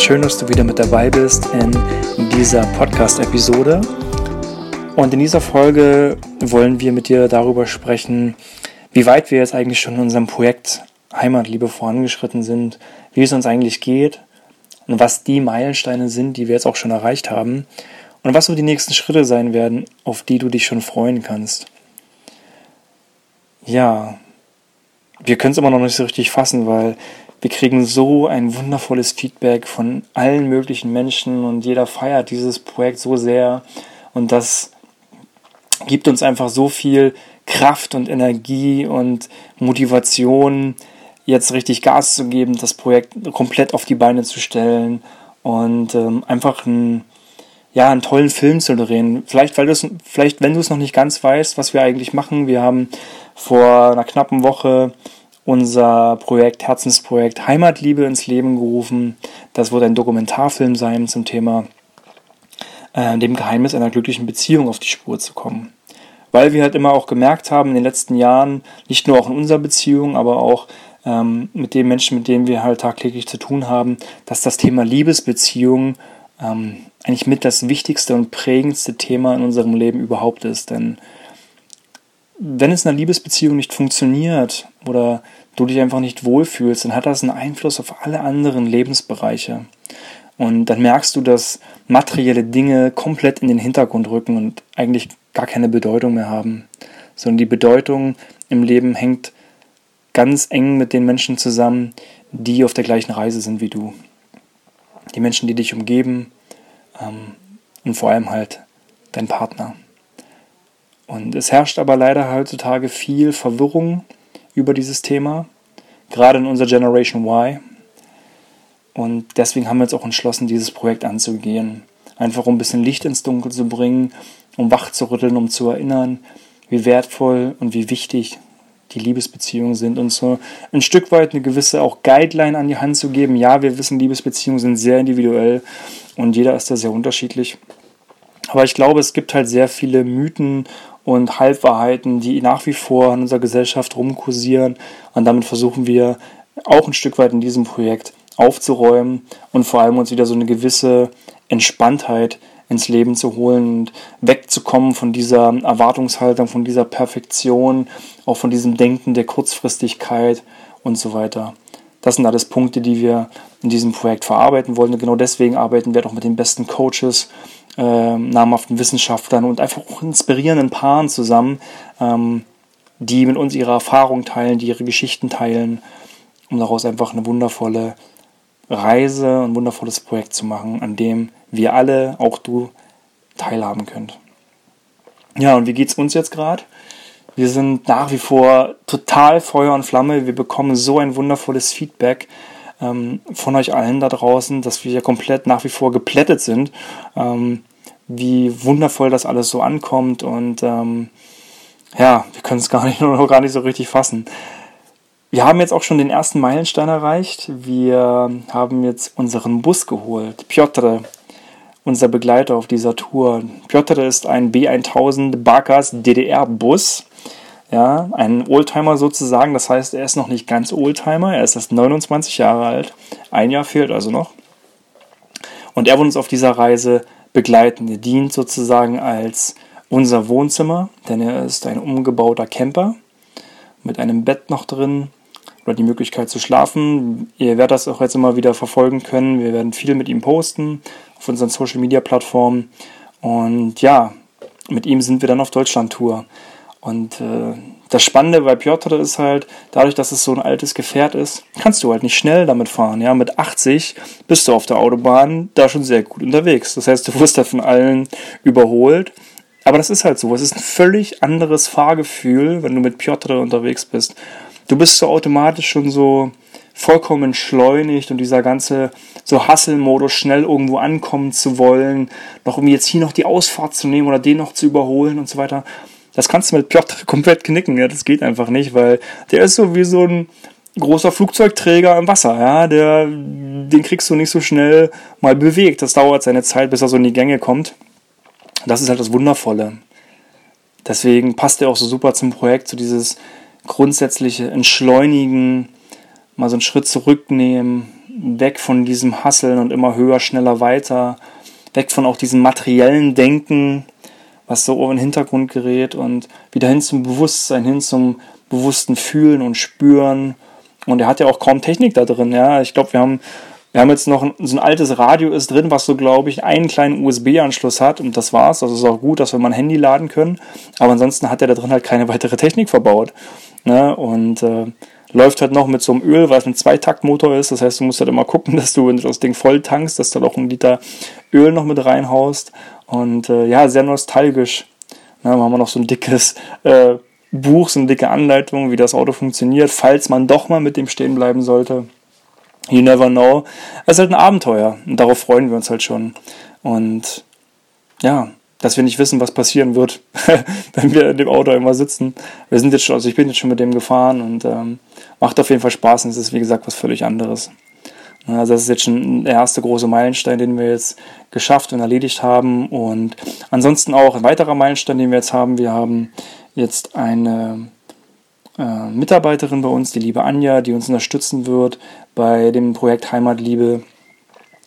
Schön, dass du wieder mit dabei bist in dieser Podcast-Episode. Und in dieser Folge wollen wir mit dir darüber sprechen, wie weit wir jetzt eigentlich schon in unserem Projekt Heimatliebe vorangeschritten sind, wie es uns eigentlich geht und was die Meilensteine sind, die wir jetzt auch schon erreicht haben und was so die nächsten Schritte sein werden, auf die du dich schon freuen kannst. Ja, wir können es immer noch nicht so richtig fassen, weil wir kriegen so ein wundervolles Feedback von allen möglichen Menschen und jeder feiert dieses Projekt so sehr und das gibt uns einfach so viel Kraft und Energie und Motivation, jetzt richtig Gas zu geben, das Projekt komplett auf die Beine zu stellen und ähm, einfach ein, ja, einen tollen Film zu drehen. Vielleicht, weil vielleicht, wenn du es noch nicht ganz weißt, was wir eigentlich machen. Wir haben vor einer knappen Woche unser Projekt, Herzensprojekt Heimatliebe ins Leben gerufen. Das wird ein Dokumentarfilm sein zum Thema äh, dem Geheimnis einer glücklichen Beziehung auf die Spur zu kommen. Weil wir halt immer auch gemerkt haben in den letzten Jahren, nicht nur auch in unserer Beziehung, aber auch ähm, mit den Menschen, mit denen wir halt tagtäglich zu tun haben, dass das Thema Liebesbeziehung ähm, eigentlich mit das wichtigste und prägendste Thema in unserem Leben überhaupt ist. Denn wenn es in einer Liebesbeziehung nicht funktioniert oder du dich einfach nicht wohlfühlst, dann hat das einen Einfluss auf alle anderen Lebensbereiche. Und dann merkst du, dass materielle Dinge komplett in den Hintergrund rücken und eigentlich gar keine Bedeutung mehr haben. Sondern die Bedeutung im Leben hängt ganz eng mit den Menschen zusammen, die auf der gleichen Reise sind wie du. Die Menschen, die dich umgeben ähm, und vor allem halt dein Partner. Und es herrscht aber leider heutzutage viel Verwirrung über dieses Thema, gerade in unserer Generation Y. Und deswegen haben wir uns auch entschlossen, dieses Projekt anzugehen. Einfach um ein bisschen Licht ins Dunkel zu bringen, um wach zu rütteln, um zu erinnern, wie wertvoll und wie wichtig die Liebesbeziehungen sind und so ein Stück weit eine gewisse auch Guideline an die Hand zu geben. Ja, wir wissen, Liebesbeziehungen sind sehr individuell und jeder ist da sehr unterschiedlich. Aber ich glaube, es gibt halt sehr viele Mythen und Halbwahrheiten, die nach wie vor in unserer Gesellschaft rumkursieren. Und damit versuchen wir auch ein Stück weit in diesem Projekt aufzuräumen und vor allem uns wieder so eine gewisse Entspanntheit ins Leben zu holen und wegzukommen von dieser Erwartungshaltung, von dieser Perfektion, auch von diesem Denken der Kurzfristigkeit und so weiter. Das sind alles Punkte, die wir in diesem Projekt verarbeiten wollen. Und genau deswegen arbeiten wir auch mit den besten Coaches, äh, namhaften Wissenschaftlern und einfach auch inspirierenden Paaren zusammen, ähm, die mit uns ihre Erfahrungen teilen, die ihre Geschichten teilen, um daraus einfach eine wundervolle Reise, ein wundervolles Projekt zu machen, an dem wir alle, auch du, teilhaben könnt. Ja, und wie geht es uns jetzt gerade? Wir sind nach wie vor total Feuer und Flamme. Wir bekommen so ein wundervolles Feedback ähm, von euch allen da draußen, dass wir ja komplett nach wie vor geplättet sind, ähm, wie wundervoll das alles so ankommt und ähm, ja, wir können es gar nicht, noch gar nicht so richtig fassen. Wir haben jetzt auch schon den ersten Meilenstein erreicht. Wir haben jetzt unseren Bus geholt. Piotr, unser Begleiter auf dieser Tour. Piotr ist ein B1000 Bakas DDR-Bus. Ja, ein Oldtimer sozusagen. Das heißt, er ist noch nicht ganz Oldtimer. Er ist erst 29 Jahre alt. Ein Jahr fehlt also noch. Und er wird uns auf dieser Reise begleiten. Er dient sozusagen als unser Wohnzimmer, denn er ist ein umgebauter Camper mit einem Bett noch drin, oder die Möglichkeit zu schlafen. Ihr werdet das auch jetzt immer wieder verfolgen können. Wir werden viel mit ihm posten auf unseren Social Media Plattformen. Und ja, mit ihm sind wir dann auf Deutschland-Tour. Und äh, das Spannende bei Piotr ist halt, dadurch, dass es so ein altes Gefährt ist, kannst du halt nicht schnell damit fahren. Ja, mit 80 bist du auf der Autobahn da schon sehr gut unterwegs. Das heißt, du wirst da von allen überholt. Aber das ist halt so. Es ist ein völlig anderes Fahrgefühl, wenn du mit Piotr unterwegs bist du bist so automatisch schon so vollkommen entschleunigt und dieser ganze so Hustle-Modus, schnell irgendwo ankommen zu wollen, noch um jetzt hier noch die Ausfahrt zu nehmen oder den noch zu überholen und so weiter. Das kannst du mit Piotr komplett knicken, ja, das geht einfach nicht, weil der ist so wie so ein großer Flugzeugträger im Wasser, ja, der, den kriegst du nicht so schnell mal bewegt. Das dauert seine Zeit, bis er so in die Gänge kommt. Das ist halt das Wundervolle. Deswegen passt er auch so super zum Projekt, so dieses grundsätzliche Entschleunigen, mal so einen Schritt zurücknehmen, weg von diesem Hasseln und immer höher, schneller, weiter, weg von auch diesem materiellen Denken, was so in den Hintergrund gerät und wieder hin zum Bewusstsein, hin zum bewussten Fühlen und Spüren. Und er hat ja auch kaum Technik da drin. Ja, ich glaube, wir haben wir haben jetzt noch ein, so ein altes Radio ist drin, was so, glaube ich, einen kleinen USB-Anschluss hat und das war's. Also ist auch gut, dass wir mal ein Handy laden können. Aber ansonsten hat er da drin halt keine weitere Technik verbaut. Ne? Und äh, läuft halt noch mit so einem Öl, weil es ein Zweitaktmotor ist. Das heißt, du musst halt immer gucken, dass du, wenn du das Ding voll tankst, dass du da auch ein Liter Öl noch mit reinhaust. Und äh, ja, sehr nostalgisch. Ne? Dann haben wir noch so ein dickes äh, Buch, so eine dicke Anleitung, wie das Auto funktioniert, falls man doch mal mit dem stehen bleiben sollte. You never know. Es ist halt ein Abenteuer und darauf freuen wir uns halt schon. Und ja, dass wir nicht wissen, was passieren wird, wenn wir in dem Auto immer sitzen. Wir sind jetzt schon, also ich bin jetzt schon mit dem gefahren und ähm, macht auf jeden Fall Spaß und es ist wie gesagt was völlig anderes. Also das ist jetzt schon der erste große Meilenstein, den wir jetzt geschafft und erledigt haben. Und ansonsten auch ein weiterer Meilenstein, den wir jetzt haben. Wir haben jetzt eine äh, Mitarbeiterin bei uns, die liebe Anja, die uns unterstützen wird bei dem Projekt Heimatliebe.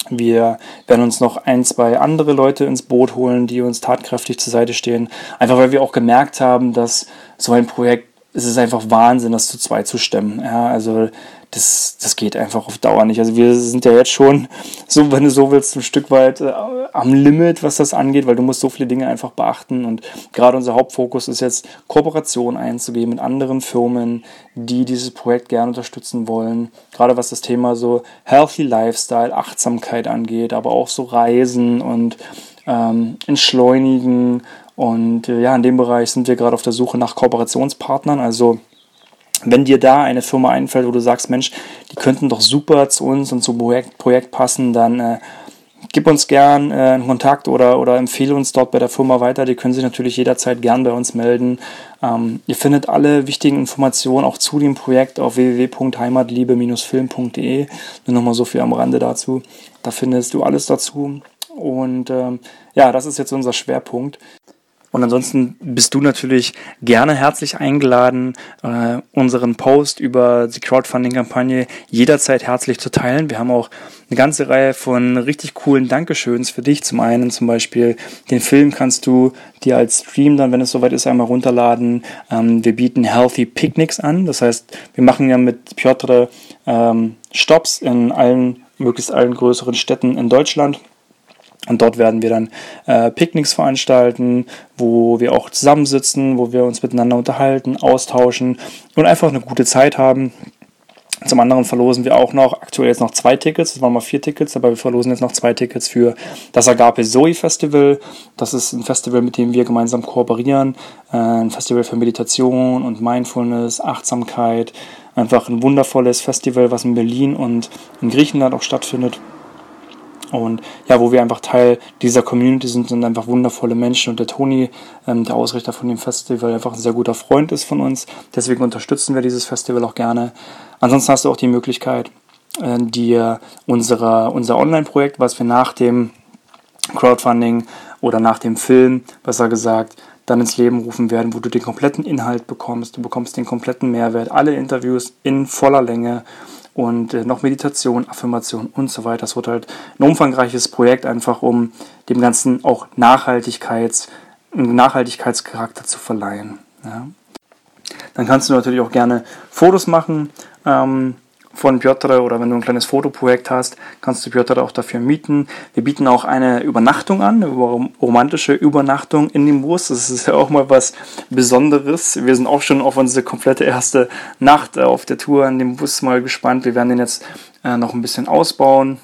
Wir werden uns noch ein, zwei andere Leute ins Boot holen, die uns tatkräftig zur Seite stehen. Einfach weil wir auch gemerkt haben, dass so ein Projekt, es ist einfach Wahnsinn, das zu zweit zu stemmen. Ja, also das, das geht einfach auf Dauer nicht. Also wir sind ja jetzt schon, so wenn du so willst, ein Stück weit äh, am Limit, was das angeht, weil du musst so viele Dinge einfach beachten. Und gerade unser Hauptfokus ist jetzt, Kooperation einzugehen mit anderen Firmen, die dieses Projekt gerne unterstützen wollen. Gerade was das Thema so Healthy Lifestyle, Achtsamkeit angeht, aber auch so Reisen und ähm, Entschleunigen. Und äh, ja, in dem Bereich sind wir gerade auf der Suche nach Kooperationspartnern. Also wenn dir da eine Firma einfällt, wo du sagst, Mensch, die könnten doch super zu uns und zum Projekt, Projekt passen, dann äh, gib uns gern äh, einen Kontakt oder, oder empfehle uns dort bei der Firma weiter. Die können sich natürlich jederzeit gern bei uns melden. Ähm, ihr findet alle wichtigen Informationen auch zu dem Projekt auf www.heimatliebe-film.de. Nur nochmal so viel am Rande dazu. Da findest du alles dazu. Und ähm, ja, das ist jetzt unser Schwerpunkt. Und ansonsten bist du natürlich gerne herzlich eingeladen, äh, unseren Post über die Crowdfunding-Kampagne jederzeit herzlich zu teilen. Wir haben auch eine ganze Reihe von richtig coolen Dankeschöns für dich. Zum einen zum Beispiel den Film kannst du dir als Stream dann, wenn es soweit ist, einmal runterladen. Ähm, wir bieten Healthy Picnics an. Das heißt, wir machen ja mit Piotr ähm, Stops in allen, möglichst allen größeren Städten in Deutschland und dort werden wir dann äh, Picknicks veranstalten, wo wir auch zusammensitzen, wo wir uns miteinander unterhalten, austauschen und einfach eine gute Zeit haben. Zum anderen verlosen wir auch noch, aktuell jetzt noch zwei Tickets, das waren mal vier Tickets, aber wir verlosen jetzt noch zwei Tickets für das Agape Zoe Festival. Das ist ein Festival, mit dem wir gemeinsam kooperieren. Äh, ein Festival für Meditation und Mindfulness, Achtsamkeit. Einfach ein wundervolles Festival, was in Berlin und in Griechenland auch stattfindet. Und ja, wo wir einfach Teil dieser Community sind, sind einfach wundervolle Menschen. Und der Toni, ähm, der Ausrichter von dem Festival, einfach ein sehr guter Freund ist von uns. Deswegen unterstützen wir dieses Festival auch gerne. Ansonsten hast du auch die Möglichkeit, äh, dir unsere, unser Online-Projekt, was wir nach dem Crowdfunding oder nach dem Film, besser gesagt, dann ins Leben rufen werden, wo du den kompletten Inhalt bekommst. Du bekommst den kompletten Mehrwert, alle Interviews in voller Länge und äh, noch Meditation, Affirmation und so weiter. Das wird halt ein umfangreiches Projekt, einfach um dem Ganzen auch Nachhaltigkeits, einen Nachhaltigkeitscharakter zu verleihen. Ja. Dann kannst du natürlich auch gerne Fotos machen. Ähm, von Piotr oder wenn du ein kleines Fotoprojekt hast, kannst du Piotr auch dafür mieten. Wir bieten auch eine Übernachtung an, eine romantische Übernachtung in dem Bus. Das ist ja auch mal was Besonderes. Wir sind auch schon auf unsere komplette erste Nacht auf der Tour in dem Bus mal gespannt. Wir werden den jetzt äh, noch ein bisschen ausbauen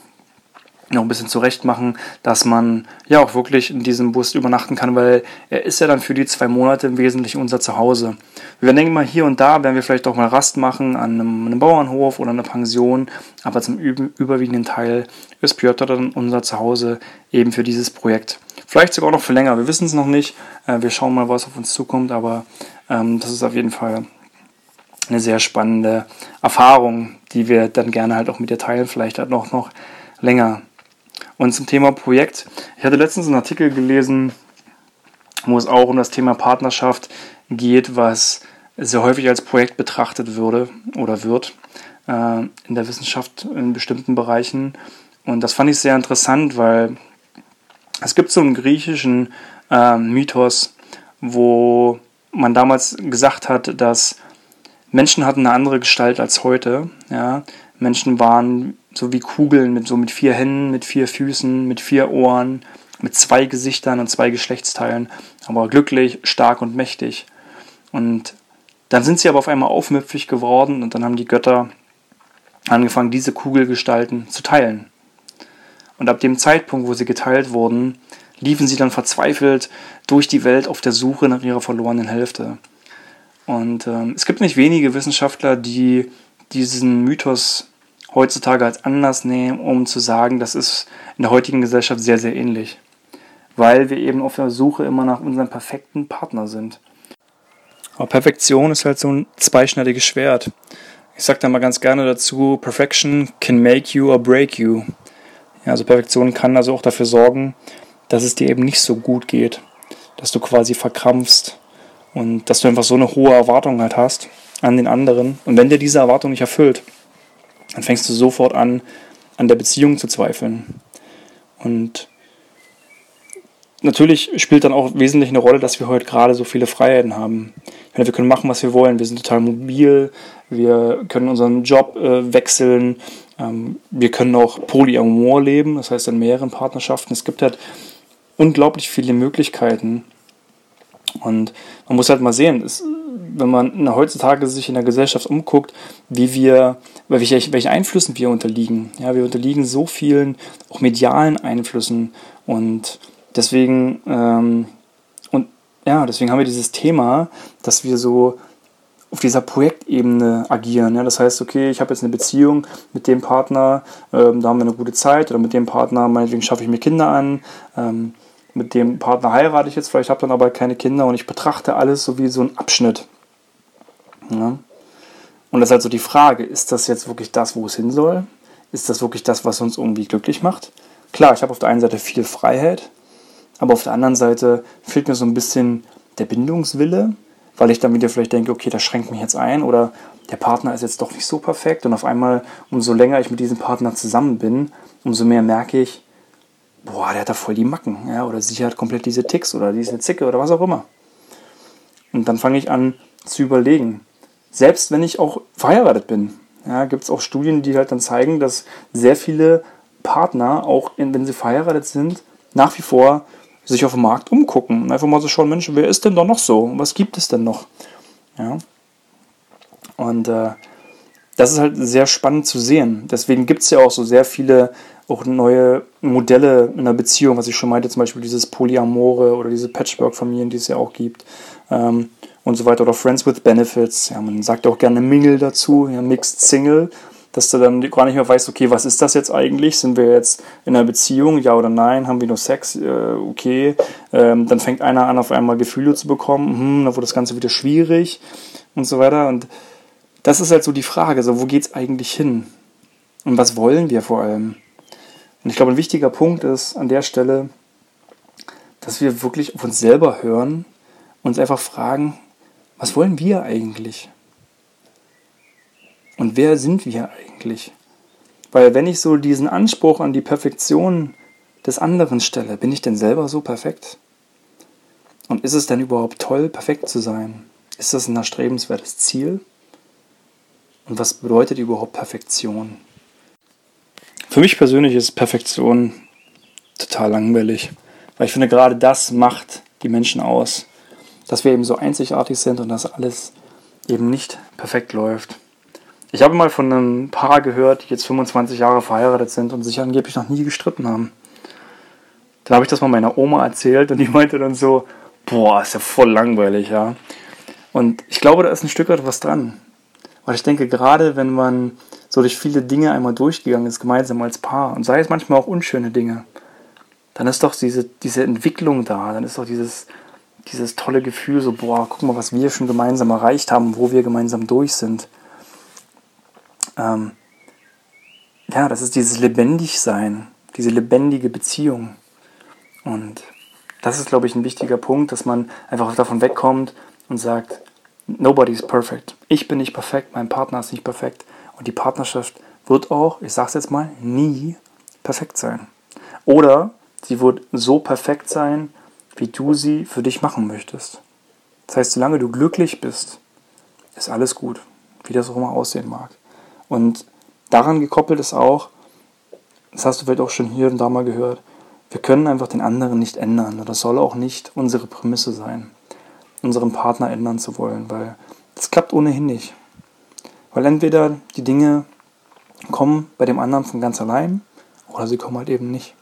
noch ein bisschen zurecht machen, dass man ja auch wirklich in diesem Bus übernachten kann, weil er ist ja dann für die zwei Monate im Wesentlichen unser Zuhause. Wir denken mal hier und da werden wir vielleicht auch mal Rast machen an einem, einem Bauernhof oder einer Pension, aber zum überwiegenden Teil ist Piotr dann unser Zuhause eben für dieses Projekt. Vielleicht sogar noch für länger, wir wissen es noch nicht. Äh, wir schauen mal, was auf uns zukommt, aber ähm, das ist auf jeden Fall eine sehr spannende Erfahrung, die wir dann gerne halt auch mit dir teilen, vielleicht halt noch, noch länger. Und zum Thema Projekt. Ich hatte letztens einen Artikel gelesen, wo es auch um das Thema Partnerschaft geht, was sehr häufig als Projekt betrachtet würde oder wird. äh, in der Wissenschaft in bestimmten Bereichen. Und das fand ich sehr interessant, weil es gibt so einen griechischen äh, Mythos, wo man damals gesagt hat, dass Menschen hatten eine andere Gestalt als heute. Ja? Menschen waren so wie Kugeln mit so mit vier Händen, mit vier Füßen, mit vier Ohren, mit zwei Gesichtern und zwei Geschlechtsteilen, aber glücklich, stark und mächtig. Und dann sind sie aber auf einmal aufmüpfig geworden und dann haben die Götter angefangen, diese Kugelgestalten zu teilen. Und ab dem Zeitpunkt, wo sie geteilt wurden, liefen sie dann verzweifelt durch die Welt auf der Suche nach ihrer verlorenen Hälfte. Und ähm, es gibt nicht wenige Wissenschaftler, die diesen Mythos heutzutage als Anlass nehmen, um zu sagen, das ist in der heutigen Gesellschaft sehr, sehr ähnlich. Weil wir eben auf der Suche immer nach unserem perfekten Partner sind. Aber Perfektion ist halt so ein zweischneidiges Schwert. Ich sage da mal ganz gerne dazu, Perfection can make you or break you. Ja, also Perfektion kann also auch dafür sorgen, dass es dir eben nicht so gut geht, dass du quasi verkrampfst und dass du einfach so eine hohe Erwartung halt hast an den anderen. Und wenn dir diese Erwartung nicht erfüllt, dann fängst du sofort an, an der Beziehung zu zweifeln. Und natürlich spielt dann auch wesentlich eine Rolle, dass wir heute gerade so viele Freiheiten haben. Meine, wir können machen, was wir wollen. Wir sind total mobil. Wir können unseren Job äh, wechseln. Ähm, wir können auch Polyamor leben, das heißt in mehreren Partnerschaften. Es gibt halt unglaublich viele Möglichkeiten. Und man muss halt mal sehen, es, wenn man heutzutage sich in der Gesellschaft umguckt, wie wir, welche, welche Einflüssen wir unterliegen. Ja, wir unterliegen so vielen auch medialen Einflüssen und deswegen ähm, und ja, deswegen haben wir dieses Thema, dass wir so auf dieser Projektebene agieren. Ja? Das heißt, okay, ich habe jetzt eine Beziehung mit dem Partner, ähm, da haben wir eine gute Zeit oder mit dem Partner, meinetwegen schaffe ich mir Kinder an. Ähm, mit dem Partner heirate ich jetzt, vielleicht habe dann aber keine Kinder und ich betrachte alles so wie so ein Abschnitt. Ja? Und das ist halt so die Frage, ist das jetzt wirklich das, wo es hin soll? Ist das wirklich das, was uns irgendwie glücklich macht? Klar, ich habe auf der einen Seite viel Freiheit, aber auf der anderen Seite fehlt mir so ein bisschen der Bindungswille, weil ich dann wieder vielleicht denke, okay, das schränkt mich jetzt ein oder der Partner ist jetzt doch nicht so perfekt und auf einmal, umso länger ich mit diesem Partner zusammen bin, umso mehr merke ich, boah, der hat da voll die Macken, ja, oder sie hat komplett diese Ticks oder diese Zicke oder was auch immer. Und dann fange ich an zu überlegen, selbst wenn ich auch verheiratet bin, ja, gibt es auch Studien, die halt dann zeigen, dass sehr viele Partner, auch wenn sie verheiratet sind, nach wie vor sich auf dem Markt umgucken und einfach mal so schauen, Mensch, wer ist denn da noch so? Was gibt es denn noch? Ja. Und äh, das ist halt sehr spannend zu sehen. Deswegen gibt es ja auch so sehr viele auch neue Modelle in einer Beziehung, was ich schon meinte, zum Beispiel dieses Polyamore oder diese Patchwork-Familien, die es ja auch gibt ähm, und so weiter, oder Friends with Benefits. Ja, man sagt auch gerne Mingle dazu, ja, Mixed Single, dass du dann gar nicht mehr weißt, okay, was ist das jetzt eigentlich? Sind wir jetzt in einer Beziehung, ja oder nein? Haben wir nur Sex? Äh, okay. Ähm, dann fängt einer an, auf einmal Gefühle zu bekommen, hm, dann wird das Ganze wieder schwierig und so weiter. Und das ist halt so die Frage, so wo geht es eigentlich hin? Und was wollen wir vor allem? Und ich glaube, ein wichtiger Punkt ist an der Stelle, dass wir wirklich auf uns selber hören und uns einfach fragen, was wollen wir eigentlich? Und wer sind wir eigentlich? Weil wenn ich so diesen Anspruch an die Perfektion des anderen stelle, bin ich denn selber so perfekt? Und ist es denn überhaupt toll, perfekt zu sein? Ist das ein erstrebenswertes Ziel? Und was bedeutet überhaupt Perfektion? Für mich persönlich ist Perfektion total langweilig, weil ich finde, gerade das macht die Menschen aus, dass wir eben so einzigartig sind und dass alles eben nicht perfekt läuft. Ich habe mal von einem Paar gehört, die jetzt 25 Jahre verheiratet sind und sich angeblich noch nie gestritten haben. Dann habe ich das mal meiner Oma erzählt und die meinte dann so, boah, ist ja voll langweilig, ja. Und ich glaube, da ist ein Stück weit was dran. Weil ich denke, gerade wenn man so durch viele Dinge einmal durchgegangen ist, gemeinsam als Paar, und sei es manchmal auch unschöne Dinge, dann ist doch diese, diese Entwicklung da, dann ist doch dieses, dieses tolle Gefühl, so, boah, guck mal, was wir schon gemeinsam erreicht haben, wo wir gemeinsam durch sind. Ähm, ja, das ist dieses Lebendigsein, diese lebendige Beziehung. Und das ist, glaube ich, ein wichtiger Punkt, dass man einfach davon wegkommt und sagt, nobody is perfect. Ich bin nicht perfekt, mein Partner ist nicht perfekt. Und die Partnerschaft wird auch, ich sag's jetzt mal, nie perfekt sein. Oder sie wird so perfekt sein, wie du sie für dich machen möchtest. Das heißt, solange du glücklich bist, ist alles gut, wie das auch immer aussehen mag. Und daran gekoppelt ist auch, das hast du vielleicht auch schon hier und da mal gehört, wir können einfach den anderen nicht ändern. Das soll auch nicht unsere Prämisse sein, unseren Partner ändern zu wollen, weil das klappt ohnehin nicht. Weil entweder die Dinge kommen bei dem anderen von ganz allein oder sie kommen halt eben nicht.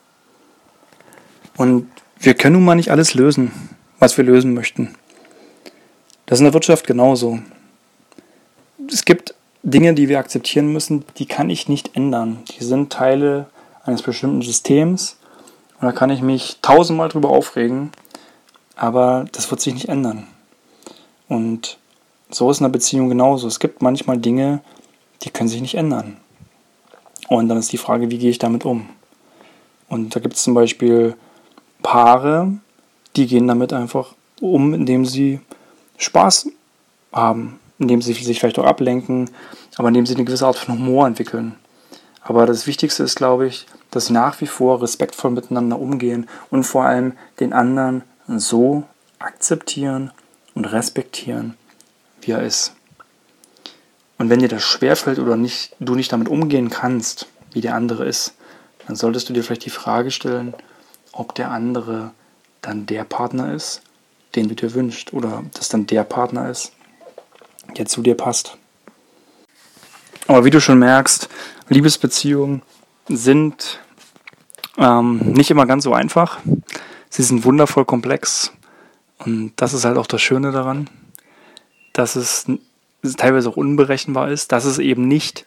Und wir können nun mal nicht alles lösen, was wir lösen möchten. Das ist in der Wirtschaft genauso. Es gibt Dinge, die wir akzeptieren müssen, die kann ich nicht ändern. Die sind Teile eines bestimmten Systems und da kann ich mich tausendmal drüber aufregen, aber das wird sich nicht ändern. Und so ist in einer Beziehung genauso. Es gibt manchmal Dinge, die können sich nicht ändern. Und dann ist die Frage, wie gehe ich damit um? Und da gibt es zum Beispiel Paare, die gehen damit einfach um, indem sie Spaß haben, indem sie sich vielleicht auch ablenken, aber indem sie eine gewisse Art von Humor entwickeln. Aber das Wichtigste ist, glaube ich, dass sie nach wie vor respektvoll miteinander umgehen und vor allem den anderen so akzeptieren und respektieren, wie er ist. Und wenn dir das schwerfällt oder nicht, du nicht damit umgehen kannst, wie der andere ist, dann solltest du dir vielleicht die Frage stellen, ob der andere dann der Partner ist, den du dir wünschst, oder dass dann der Partner ist, der zu dir passt. Aber wie du schon merkst, Liebesbeziehungen sind ähm, nicht immer ganz so einfach. Sie sind wundervoll komplex. Und das ist halt auch das Schöne daran, dass es teilweise auch unberechenbar ist, dass es eben nicht,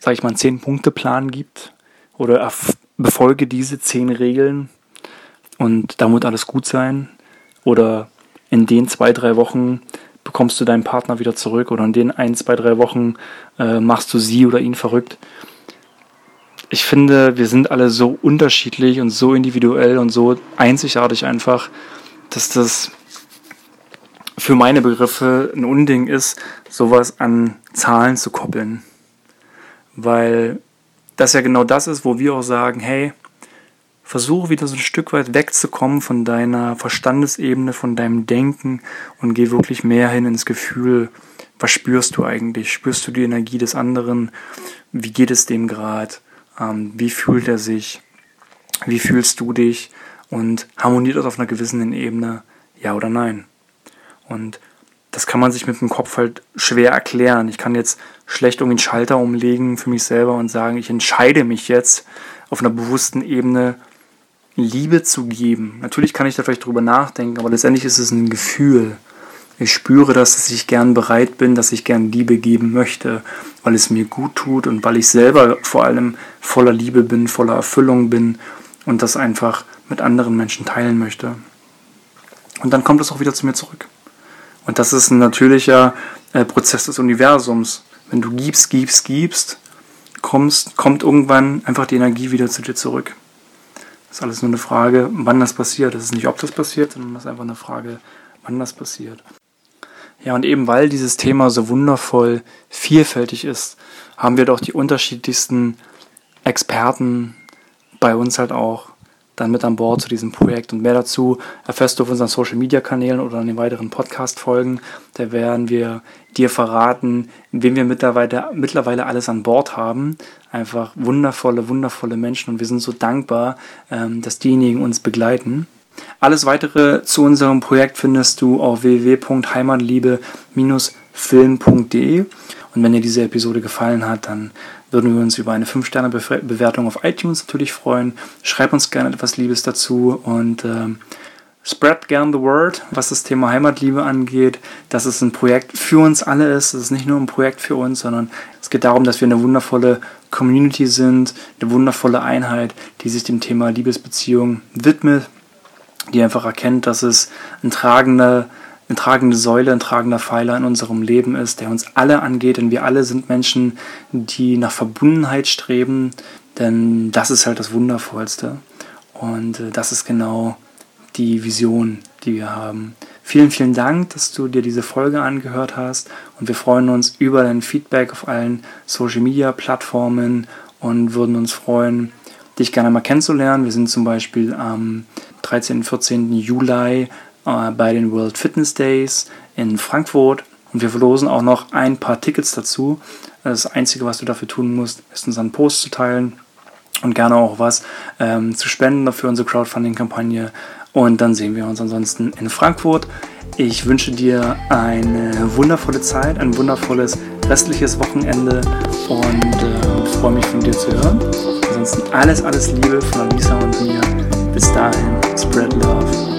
sage ich mal, einen Zehn-Punkte-Plan gibt oder befolge diese zehn Regeln und da muss alles gut sein oder in den zwei, drei Wochen bekommst du deinen Partner wieder zurück oder in den ein, zwei, drei Wochen äh, machst du sie oder ihn verrückt. Ich finde, wir sind alle so unterschiedlich und so individuell und so einzigartig einfach, dass das für meine Begriffe ein Unding ist, sowas an Zahlen zu koppeln. Weil das ja genau das ist, wo wir auch sagen, hey, versuche wieder so ein Stück weit wegzukommen von deiner Verstandesebene, von deinem Denken und geh wirklich mehr hin ins Gefühl, was spürst du eigentlich? Spürst du die Energie des anderen? Wie geht es dem gerade? Ähm, wie fühlt er sich? Wie fühlst du dich? Und harmoniert das auf einer gewissen Ebene? Ja oder nein? Und das kann man sich mit dem Kopf halt schwer erklären. Ich kann jetzt schlecht irgendwie einen Schalter umlegen für mich selber und sagen, ich entscheide mich jetzt auf einer bewussten Ebene Liebe zu geben. Natürlich kann ich da vielleicht drüber nachdenken, aber letztendlich ist es ein Gefühl. Ich spüre das, dass ich gern bereit bin, dass ich gern Liebe geben möchte, weil es mir gut tut und weil ich selber vor allem voller Liebe bin, voller Erfüllung bin und das einfach mit anderen Menschen teilen möchte. Und dann kommt es auch wieder zu mir zurück. Und das ist ein natürlicher äh, Prozess des Universums. Wenn du gibst, gibst, gibst, kommst, kommt irgendwann einfach die Energie wieder zu dir zurück. Das ist alles nur eine Frage, wann das passiert. Das ist nicht, ob das passiert, sondern das ist einfach eine Frage, wann das passiert. Ja, und eben weil dieses Thema so wundervoll vielfältig ist, haben wir doch die unterschiedlichsten Experten bei uns halt auch dann mit an Bord zu diesem Projekt. Und mehr dazu erfährst du auf unseren Social Media Kanälen oder in den weiteren Podcast-Folgen. Da werden wir dir verraten, wen wir mittlerweile, mittlerweile alles an Bord haben. Einfach wundervolle, wundervolle Menschen und wir sind so dankbar, ähm, dass diejenigen uns begleiten. Alles weitere zu unserem Projekt findest du auf www.heimatliebe-film.de. Und wenn dir diese Episode gefallen hat, dann würden wir uns über eine 5-Sterne-Bewertung auf iTunes natürlich freuen. Schreib uns gerne etwas Liebes dazu und ähm, spread gern the word, was das Thema Heimatliebe angeht, dass es ein Projekt für uns alle ist. Es ist nicht nur ein Projekt für uns, sondern es geht darum, dass wir eine wundervolle Community sind, eine wundervolle Einheit, die sich dem Thema Liebesbeziehung widmet, die einfach erkennt, dass es ein tragender eine tragende Säule, ein tragender Pfeiler in unserem Leben ist, der uns alle angeht, denn wir alle sind Menschen, die nach Verbundenheit streben, denn das ist halt das Wundervollste. Und äh, das ist genau die Vision, die wir haben. Vielen, vielen Dank, dass du dir diese Folge angehört hast und wir freuen uns über dein Feedback auf allen Social Media Plattformen und würden uns freuen, dich gerne mal kennenzulernen. Wir sind zum Beispiel am 13. und 14. Juli äh, bei den World Fitness Days in Frankfurt und wir verlosen auch noch ein paar Tickets dazu. Das Einzige, was du dafür tun musst, ist unseren Post zu teilen und gerne auch was ähm, zu spenden für unsere Crowdfunding-Kampagne. Und dann sehen wir uns ansonsten in Frankfurt. Ich wünsche dir eine wundervolle Zeit, ein wundervolles restliches Wochenende und äh, freue mich von dir zu hören. Ansonsten alles, alles Liebe von Lisa und mir. Bis dahin, spread love.